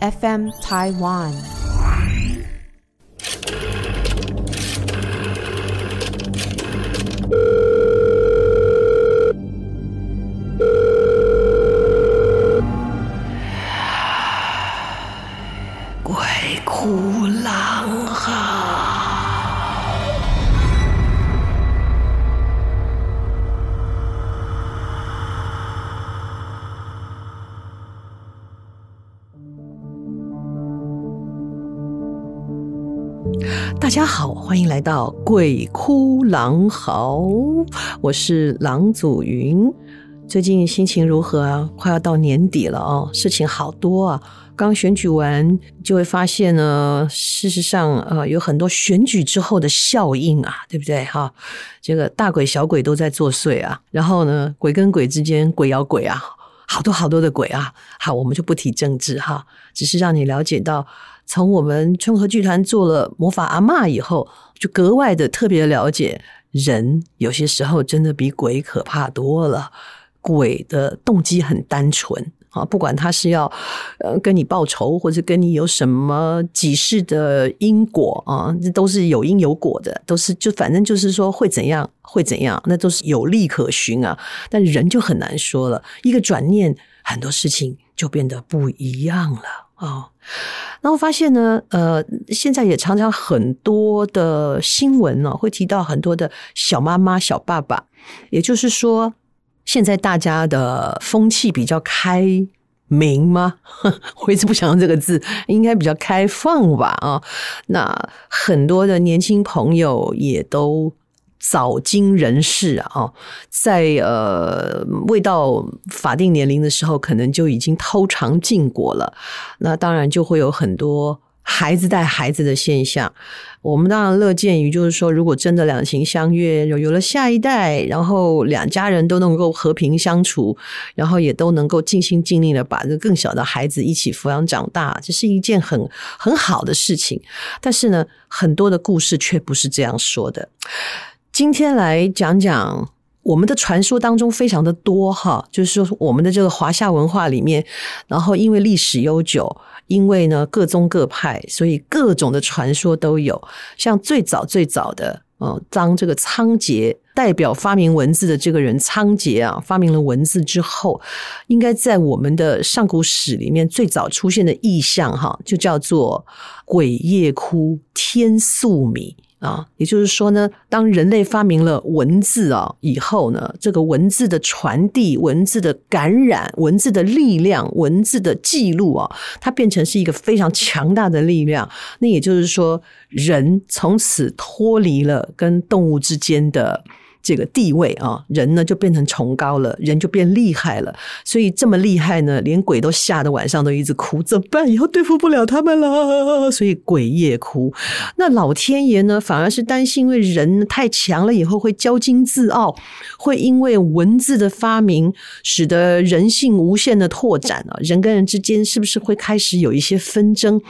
FM Taiwan。欢迎来到《鬼哭狼嚎》，我是郎祖云。最近心情如何啊？快要到年底了哦，事情好多啊。刚选举完，就会发现呢，事实上呃，有很多选举之后的效应啊，对不对哈？这个大鬼小鬼都在作祟啊，然后呢，鬼跟鬼之间鬼咬鬼啊，好多好多的鬼啊。好，我们就不提政治哈，只是让你了解到。从我们春和剧团做了魔法阿嬷以后，就格外的特别了解人，有些时候真的比鬼可怕多了。鬼的动机很单纯啊，不管他是要呃跟你报仇，或者跟你有什么几世的因果啊，这都是有因有果的，都是就反正就是说会怎样会怎样，那都是有利可循啊。但人就很难说了，一个转念，很多事情就变得不一样了。啊，然后发现呢，呃，现在也常常很多的新闻呢，会提到很多的小妈妈、小爸爸，也就是说，现在大家的风气比较开明吗？我一直不想用这个字，应该比较开放吧？啊，那很多的年轻朋友也都。早经人事啊，在呃未到法定年龄的时候，可能就已经偷尝禁果了。那当然就会有很多孩子带孩子的现象。我们当然乐见于，就是说，如果真的两情相悦，有有了下一代，然后两家人都能够和平相处，然后也都能够尽心尽力的把这更小的孩子一起抚养长大，这是一件很很好的事情。但是呢，很多的故事却不是这样说的。今天来讲讲我们的传说当中非常的多哈，就是说我们的这个华夏文化里面，然后因为历史悠久，因为呢各宗各派，所以各种的传说都有。像最早最早的，嗯，当这个仓颉代表发明文字的这个人仓颉啊，发明了文字之后，应该在我们的上古史里面最早出现的意象哈，就叫做鬼夜哭天宿米。啊，也就是说呢，当人类发明了文字啊以后呢，这个文字的传递、文字的感染、文字的力量、文字的记录啊，它变成是一个非常强大的力量。那也就是说，人从此脱离了跟动物之间的。这个地位啊，人呢就变成崇高了，人就变厉害了。所以这么厉害呢，连鬼都吓得晚上都一直哭，怎么办？以后对付不了他们了，所以鬼夜哭。那老天爷呢，反而是担心，因为人太强了，以后会骄矜自傲，会因为文字的发明，使得人性无限的拓展啊，人跟人之间是不是会开始有一些纷争？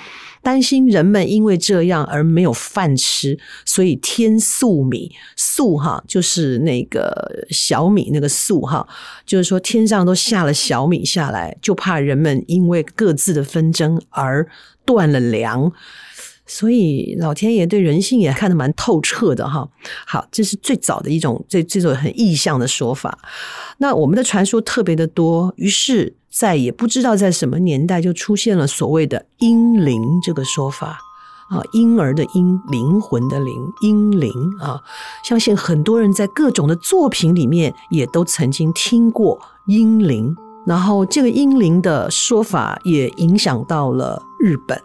担心人们因为这样而没有饭吃，所以天素米，素哈就是那个小米那个素哈，就是说天上都下了小米下来，就怕人们因为各自的纷争而断了粮。所以老天爷对人性也看得蛮透彻的哈。好，这是最早的一种这这种很意象的说法。那我们的传说特别的多，于是。在也不知道在什么年代就出现了所谓的婴灵这个说法啊，婴儿的婴，灵魂的灵，婴灵啊，相信很多人在各种的作品里面也都曾经听过婴灵，然后这个婴灵的说法也影响到了日本，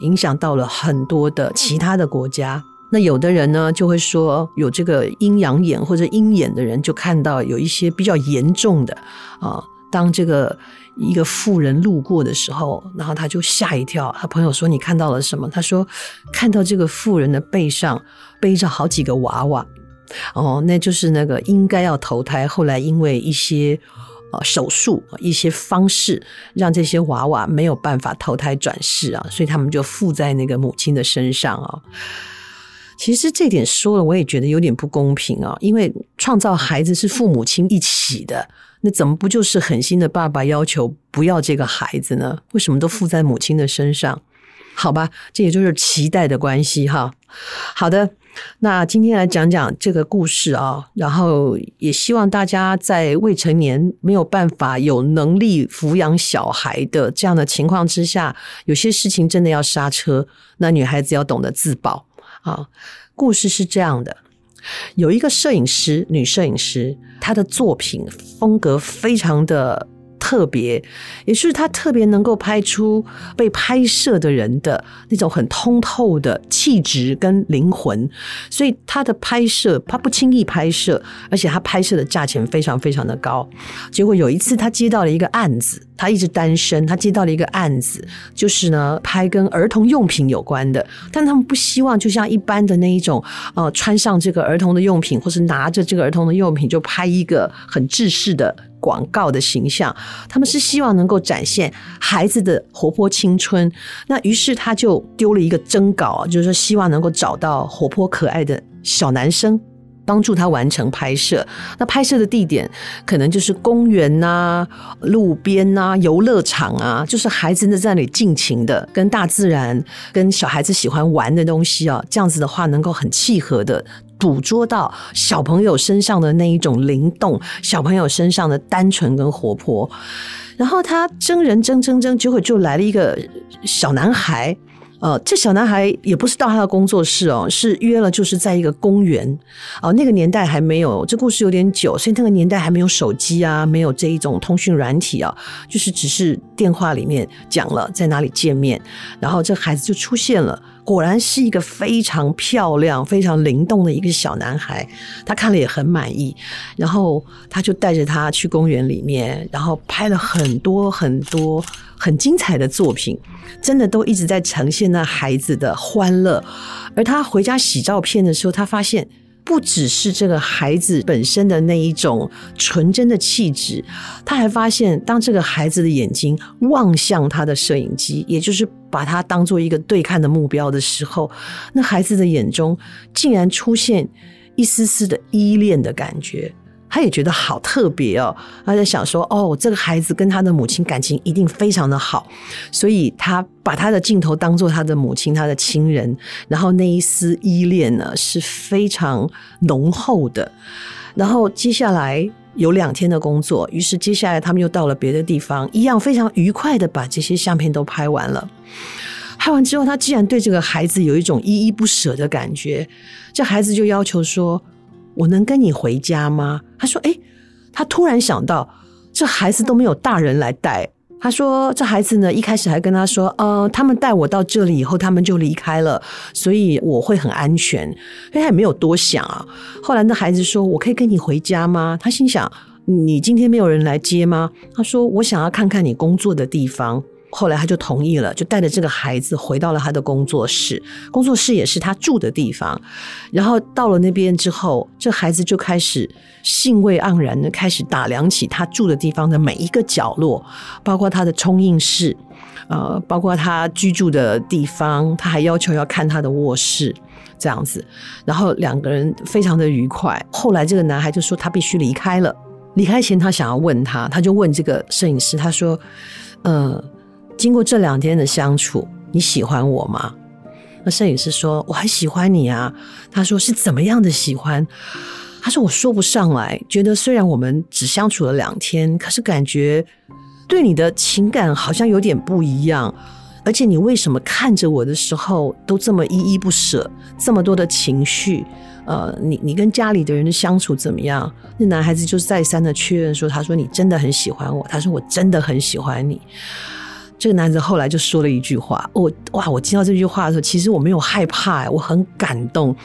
影响到了很多的其他的国家。那有的人呢就会说，有这个阴阳眼或者鹰眼的人就看到有一些比较严重的啊。当这个一个妇人路过的时候，然后他就吓一跳。他朋友说：“你看到了什么？”他说：“看到这个妇人的背上背着好几个娃娃。”哦，那就是那个应该要投胎，后来因为一些手术、一些方式，让这些娃娃没有办法投胎转世啊，所以他们就附在那个母亲的身上啊。其实这点说了，我也觉得有点不公平啊，因为创造孩子是父母亲一起的，那怎么不就是狠心的爸爸要求不要这个孩子呢？为什么都附在母亲的身上？好吧，这也就是期待的关系哈。好的。那今天来讲讲这个故事啊，然后也希望大家在未成年没有办法有能力抚养小孩的这样的情况之下，有些事情真的要刹车。那女孩子要懂得自保啊。故事是这样的，有一个摄影师，女摄影师，她的作品风格非常的。特别，也是他特别能够拍出被拍摄的人的那种很通透的气质跟灵魂，所以他的拍摄他不轻易拍摄，而且他拍摄的价钱非常非常的高。结果有一次他接到了一个案子，他一直单身，他接到了一个案子，就是呢拍跟儿童用品有关的，但他们不希望就像一般的那一种，呃，穿上这个儿童的用品，或是拿着这个儿童的用品就拍一个很制式的。广告的形象，他们是希望能够展现孩子的活泼青春。那于是他就丢了一个征稿，就是说希望能够找到活泼可爱的小男生，帮助他完成拍摄。那拍摄的地点可能就是公园呐、路边呐、游乐场啊，就是孩子在那里尽情的跟大自然、跟小孩子喜欢玩的东西啊，这样子的话能够很契合的。捕捉到小朋友身上的那一种灵动，小朋友身上的单纯跟活泼，然后他真人真真真，结果就来了一个小男孩。呃，这小男孩也不是到他的工作室哦，是约了，就是在一个公园。哦、那个年代还没有，这故事有点久，所以那个年代还没有手机啊，没有这一种通讯软体啊，就是只是电话里面讲了在哪里见面，然后这孩子就出现了。果然是一个非常漂亮、非常灵动的一个小男孩，他看了也很满意，然后他就带着他去公园里面，然后拍了很多很多很精彩的作品，真的都一直在呈现那孩子的欢乐。而他回家洗照片的时候，他发现。不只是这个孩子本身的那一种纯真的气质，他还发现，当这个孩子的眼睛望向他的摄影机，也就是把他当做一个对看的目标的时候，那孩子的眼中竟然出现一丝丝的依恋的感觉。他也觉得好特别哦，他在想说：“哦，这个孩子跟他的母亲感情一定非常的好，所以他把他的镜头当做他的母亲，他的亲人，然后那一丝依恋呢是非常浓厚的。然后接下来有两天的工作，于是接下来他们又到了别的地方，一样非常愉快的把这些相片都拍完了。拍完之后，他既然对这个孩子有一种依依不舍的感觉，这孩子就要求说。”我能跟你回家吗？他说：“诶，他突然想到，这孩子都没有大人来带。他说，这孩子呢，一开始还跟他说，呃，他们带我到这里以后，他们就离开了，所以我会很安全。因为他也没有多想啊。后来那孩子说：我可以跟你回家吗？他心想：你今天没有人来接吗？他说：我想要看看你工作的地方。”后来他就同意了，就带着这个孩子回到了他的工作室，工作室也是他住的地方。然后到了那边之后，这孩子就开始兴味盎然的开始打量起他住的地方的每一个角落，包括他的冲印室，呃，包括他居住的地方，他还要求要看他的卧室，这样子。然后两个人非常的愉快。后来这个男孩就说他必须离开了，离开前他想要问他，他就问这个摄影师，他说：“呃。”经过这两天的相处，你喜欢我吗？那摄影师说：“我很喜欢你啊。”他说：“是怎么样的喜欢？”他说：“我说不上来，觉得虽然我们只相处了两天，可是感觉对你的情感好像有点不一样。而且你为什么看着我的时候都这么依依不舍，这么多的情绪？呃，你你跟家里的人的相处怎么样？”那男孩子就再三的确认说：“他说你真的很喜欢我。”他说：“我真的很喜欢你。”这个男子后来就说了一句话，我哇，我听到这句话的时候，其实我没有害怕，我很感动。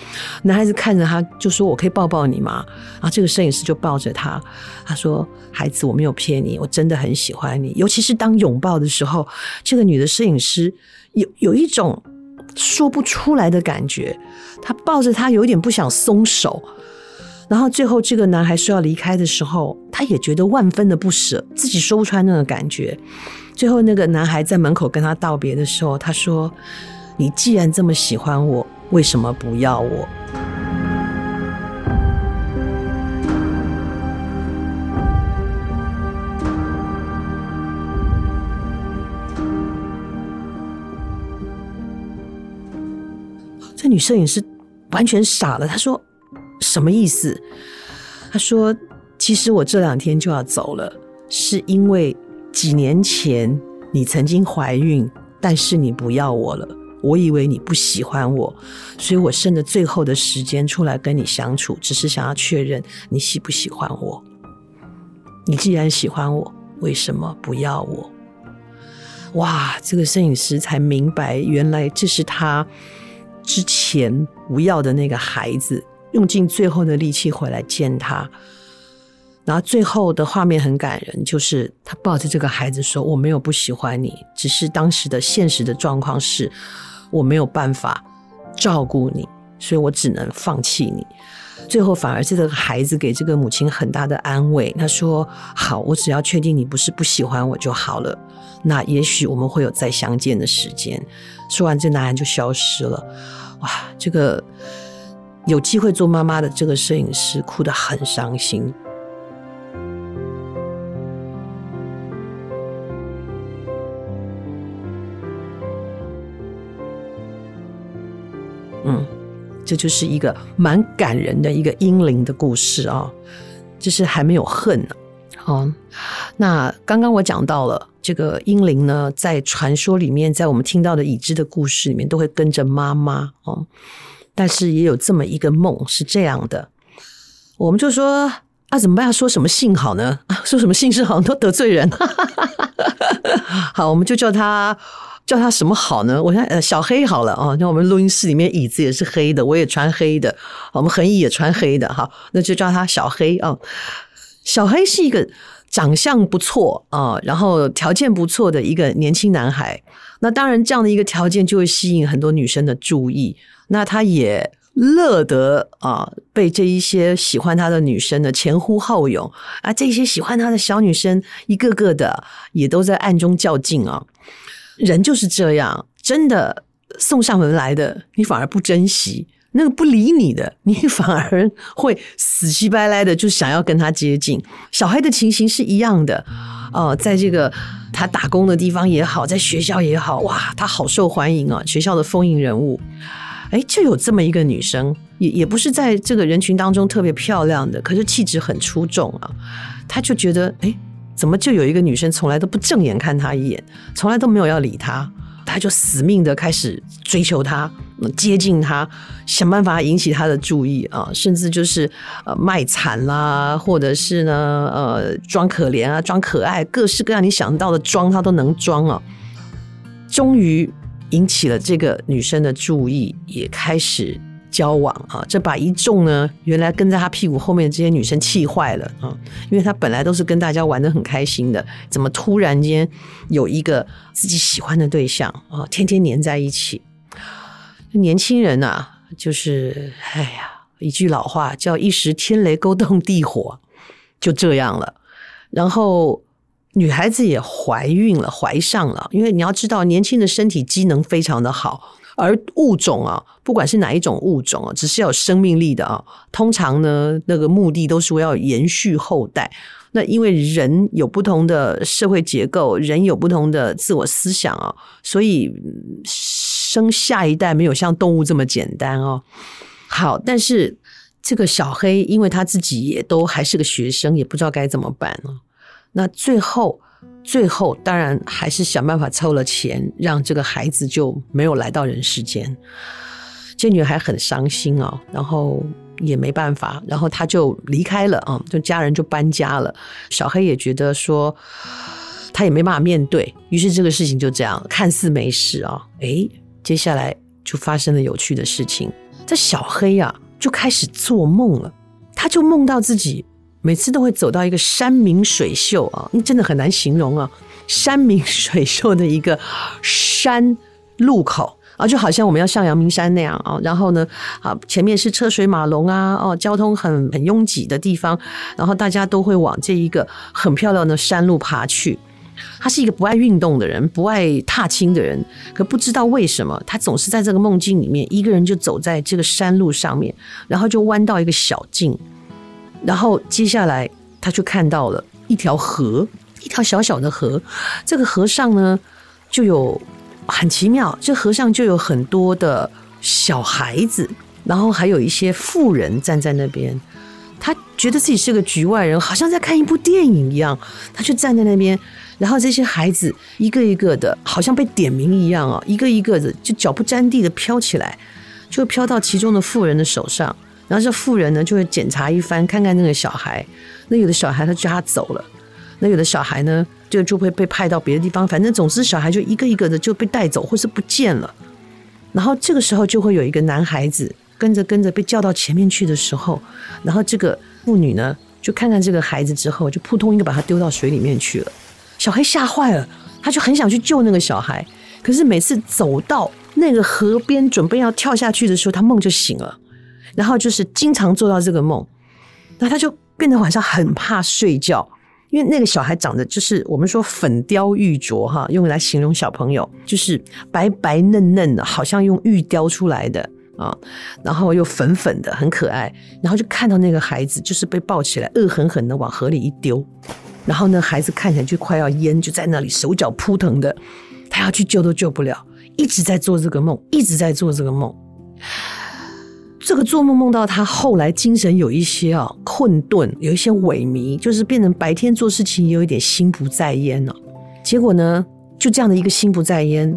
男孩子看着他就说：“我可以抱抱你吗？”然后这个摄影师就抱着他，他说：“孩子，我没有骗你，我真的很喜欢你。尤其是当拥抱的时候，这个女的摄影师有有一种说不出来的感觉，她抱着他有点不想松手。然后最后这个男孩说要离开的时候，他也觉得万分的不舍，自己说不出来那个感觉。”最后，那个男孩在门口跟他道别的时候，他说：“你既然这么喜欢我，为什么不要我？”这女摄影师完全傻了，她说：“什么意思？”她说：“其实我这两天就要走了，是因为……”几年前，你曾经怀孕，但是你不要我了。我以为你不喜欢我，所以我剩着最后的时间出来跟你相处，只是想要确认你喜不喜欢我。你既然喜欢我，为什么不要我？哇，这个摄影师才明白，原来这是他之前不要的那个孩子，用尽最后的力气回来见他。然后最后的画面很感人，就是他抱着这个孩子说：“我没有不喜欢你，只是当时的现实的状况是，我没有办法照顾你，所以我只能放弃你。”最后反而是这个孩子给这个母亲很大的安慰，他说：“好，我只要确定你不是不喜欢我就好了，那也许我们会有再相见的时间。”说完，这男人就消失了。哇，这个有机会做妈妈的这个摄影师哭得很伤心。这就是一个蛮感人的一个英灵的故事啊、就是还没有恨呢。好，那刚刚我讲到了这个英灵呢，在传说里面，在我们听到的已知的故事里面，都会跟着妈妈哦。但是也有这么一个梦是这样的，我们就说啊，怎么办？要说什么姓好呢？啊，说什么姓氏好像都得罪人。好，我们就叫他。叫他什么好呢？我想呃，小黑好了啊。那我们录音室里面椅子也是黑的，我也穿黑的，我们横椅也穿黑的哈。那就叫他小黑啊。小黑是一个长相不错啊，然后条件不错的一个年轻男孩。那当然，这样的一个条件就会吸引很多女生的注意。那他也乐得啊，被这一些喜欢他的女生的前呼后拥啊。这些喜欢他的小女生，一个个的也都在暗中较劲啊。人就是这样，真的送上门来的，你反而不珍惜；那个不理你的，你反而会死乞白赖的就想要跟他接近。小黑的情形是一样的，哦、呃，在这个他打工的地方也好，在学校也好，哇，他好受欢迎啊，学校的风云人物。哎，就有这么一个女生，也也不是在这个人群当中特别漂亮的，可是气质很出众啊。他就觉得，哎。怎么就有一个女生从来都不正眼看他一眼，从来都没有要理他，他就死命的开始追求他，接近他，想办法引起他的注意啊，甚至就是呃卖惨啦，或者是呢呃装可怜啊，装可爱，各式各样你想到的装他都能装啊。终于引起了这个女生的注意，也开始。交往啊，这把一众呢，原来跟在他屁股后面的这些女生气坏了啊，因为他本来都是跟大家玩得很开心的，怎么突然间有一个自己喜欢的对象啊，天天黏在一起。年轻人呐，就是哎呀，一句老话叫一时天雷勾动地火，就这样了。然后女孩子也怀孕了，怀上了，因为你要知道，年轻的身体机能非常的好。而物种啊，不管是哪一种物种啊，只是要有生命力的啊，通常呢，那个目的都是为了延续后代。那因为人有不同的社会结构，人有不同的自我思想啊，所以生下一代没有像动物这么简单哦。好，但是这个小黑，因为他自己也都还是个学生，也不知道该怎么办啊。那最后。最后，当然还是想办法凑了钱，让这个孩子就没有来到人世间。这女孩很伤心啊，然后也没办法，然后她就离开了啊，就家人就搬家了。小黑也觉得说，他也没办法面对，于是这个事情就这样看似没事啊，诶，接下来就发生了有趣的事情。这小黑、啊，就开始做梦了，他就梦到自己每次都会走到一个山明水秀啊，真的很难形容啊，山明水秀的一个山路口。啊，就好像我们要上阳明山那样啊，然后呢，啊，前面是车水马龙啊，哦，交通很很拥挤的地方，然后大家都会往这一个很漂亮的山路爬去。他是一个不爱运动的人，不爱踏青的人，可不知道为什么，他总是在这个梦境里面，一个人就走在这个山路上面，然后就弯到一个小径，然后接下来他就看到了一条河，一条小小的河，这个河上呢就有。很奇妙，这河上就有很多的小孩子，然后还有一些富人站在那边。他觉得自己是个局外人，好像在看一部电影一样。他就站在那边，然后这些孩子一个一个的，好像被点名一样哦，一个一个的就脚不沾地的飘起来，就飘到其中的富人的手上。然后这妇人呢就会检查一番，看看那个小孩。那有的小孩他就叫他走了，那有的小孩呢？就就会被派到别的地方，反正总之小孩就一个一个的就被带走或是不见了。然后这个时候就会有一个男孩子跟着跟着被叫到前面去的时候，然后这个妇女呢就看看这个孩子之后，就扑通一个把他丢到水里面去了。小黑吓坏了，他就很想去救那个小孩，可是每次走到那个河边准备要跳下去的时候，他梦就醒了，然后就是经常做到这个梦，那他就变得晚上很怕睡觉。因为那个小孩长得就是我们说粉雕玉琢哈，用来形容小朋友，就是白白嫩嫩的，好像用玉雕出来的啊，然后又粉粉的，很可爱。然后就看到那个孩子就是被抱起来，恶狠狠的往河里一丢，然后呢，孩子看起来就快要淹，就在那里手脚扑腾的，他要去救都救不了，一直在做这个梦，一直在做这个梦。这个做梦梦到他后来精神有一些啊困顿，有一些萎靡，就是变成白天做事情也有一点心不在焉了。结果呢，就这样的一个心不在焉，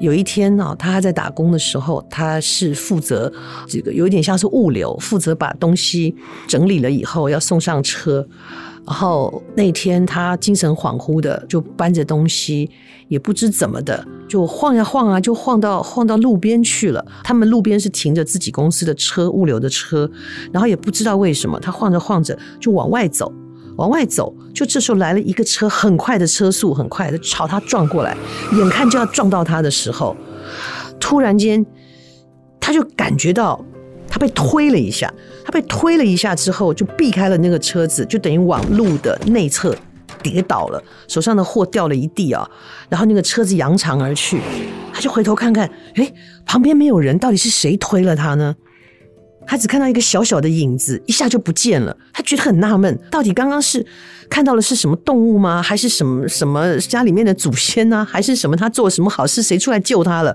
有一天啊，他还在打工的时候，他是负责这个有点像是物流，负责把东西整理了以后要送上车。然后那天他精神恍惚的就搬着东西，也不知怎么的就晃呀晃啊，就晃到晃到路边去了。他们路边是停着自己公司的车，物流的车。然后也不知道为什么，他晃着晃着就往外走，往外走。就这时候来了一个车，很快的车速，很快的朝他撞过来，眼看就要撞到他的时候，突然间他就感觉到。被推了一下，他被推了一下之后，就避开了那个车子，就等于往路的内侧跌倒了，手上的货掉了一地啊，然后那个车子扬长而去，他就回头看看，诶，旁边没有人，到底是谁推了他呢？他只看到一个小小的影子，一下就不见了，他觉得很纳闷，到底刚刚是看到了是什么动物吗？还是什么什么家里面的祖先呢？还是什么他做了什么好事，谁出来救他了？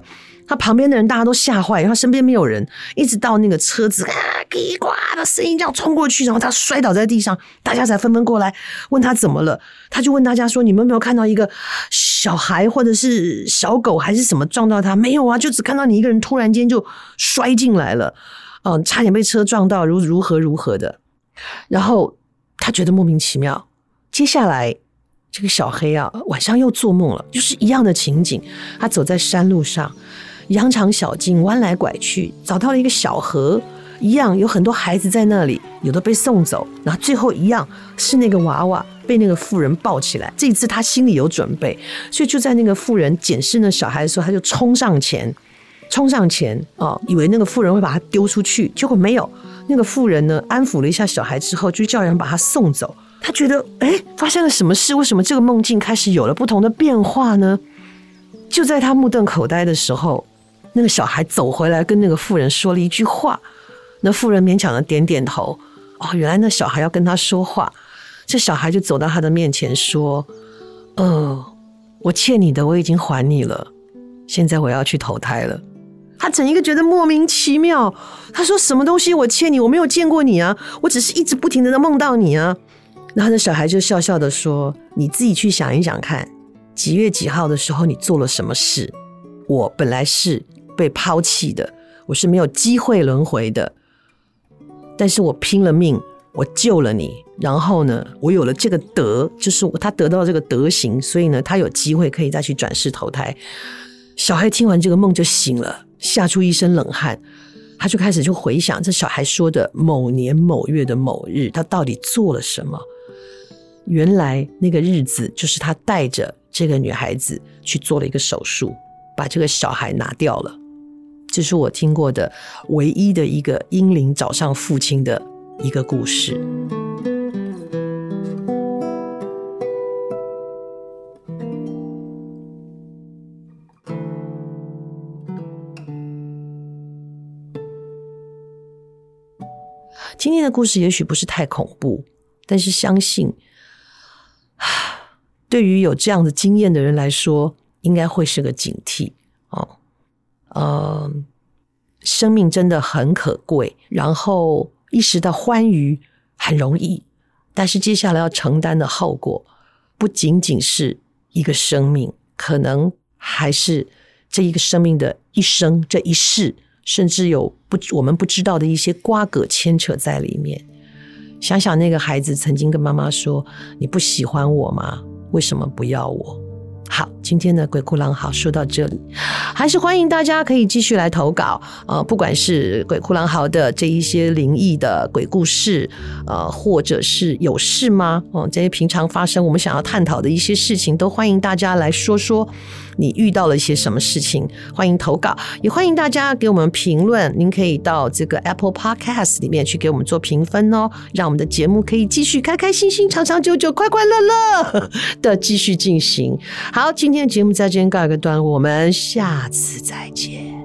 他旁边的人大家都吓坏，然后身边没有人，一直到那个车子啊，叽呱的声音这样冲过去，然后他摔倒在地上，大家才纷纷过来问他怎么了。他就问大家说：“你们有没有看到一个小孩或者是小狗还是什么撞到他？没有啊，就只看到你一个人突然间就摔进来了，嗯，差点被车撞到，如如何如何的。然后他觉得莫名其妙。接下来这个小黑啊，晚上又做梦了，就是一样的情景，他走在山路上。”羊肠小径弯来拐去，找到了一个小河，一样有很多孩子在那里，有的被送走，然后最后一样是那个娃娃被那个妇人抱起来。这一次他心里有准备，所以就在那个妇人检视那小孩的时候，他就冲上前，冲上前哦，以为那个妇人会把他丢出去，结果没有。那个妇人呢，安抚了一下小孩之后，就叫人把他送走。他觉得，哎，发生了什么事？为什么这个梦境开始有了不同的变化呢？就在他目瞪口呆的时候。那个小孩走回来，跟那个妇人说了一句话。那妇人勉强的点点头。哦，原来那小孩要跟他说话。这小孩就走到他的面前说：“呃，我欠你的我已经还你了，现在我要去投胎了。”他整一个觉得莫名其妙。他说：“什么东西我欠你？我没有见过你啊，我只是一直不停的在梦到你啊。”然后那小孩就笑笑的说：“你自己去想一想看，几月几号的时候你做了什么事？我本来是。”被抛弃的，我是没有机会轮回的，但是我拼了命我救了你，然后呢，我有了这个德，就是他得到这个德行，所以呢，他有机会可以再去转世投胎。小孩听完这个梦就醒了，吓出一身冷汗，他就开始就回想这小孩说的某年某月的某日，他到底做了什么？原来那个日子就是他带着这个女孩子去做了一个手术，把这个小孩拿掉了。这是我听过的唯一的一个婴灵找上父亲的一个故事。今天的故事也许不是太恐怖，但是相信，对于有这样的经验的人来说，应该会是个警惕。呃，生命真的很可贵，然后一时的欢愉很容易，但是接下来要承担的后果，不仅仅是一个生命，可能还是这一个生命的一生，这一世，甚至有不我们不知道的一些瓜葛牵扯在里面。想想那个孩子曾经跟妈妈说：“你不喜欢我吗？为什么不要我？”好，今天的鬼哭狼嚎说到这里，还是欢迎大家可以继续来投稿，呃，不管是鬼哭狼嚎的这一些灵异的鬼故事，呃，或者是有事吗？哦、这些平常发生我们想要探讨的一些事情，都欢迎大家来说说。你遇到了一些什么事情？欢迎投稿，也欢迎大家给我们评论。您可以到这个 Apple Podcast 里面去给我们做评分哦，让我们的节目可以继续开开心心、长长久久、快快乐乐的继续进行。好，今天的节目在这边告一个段落，我们下次再见。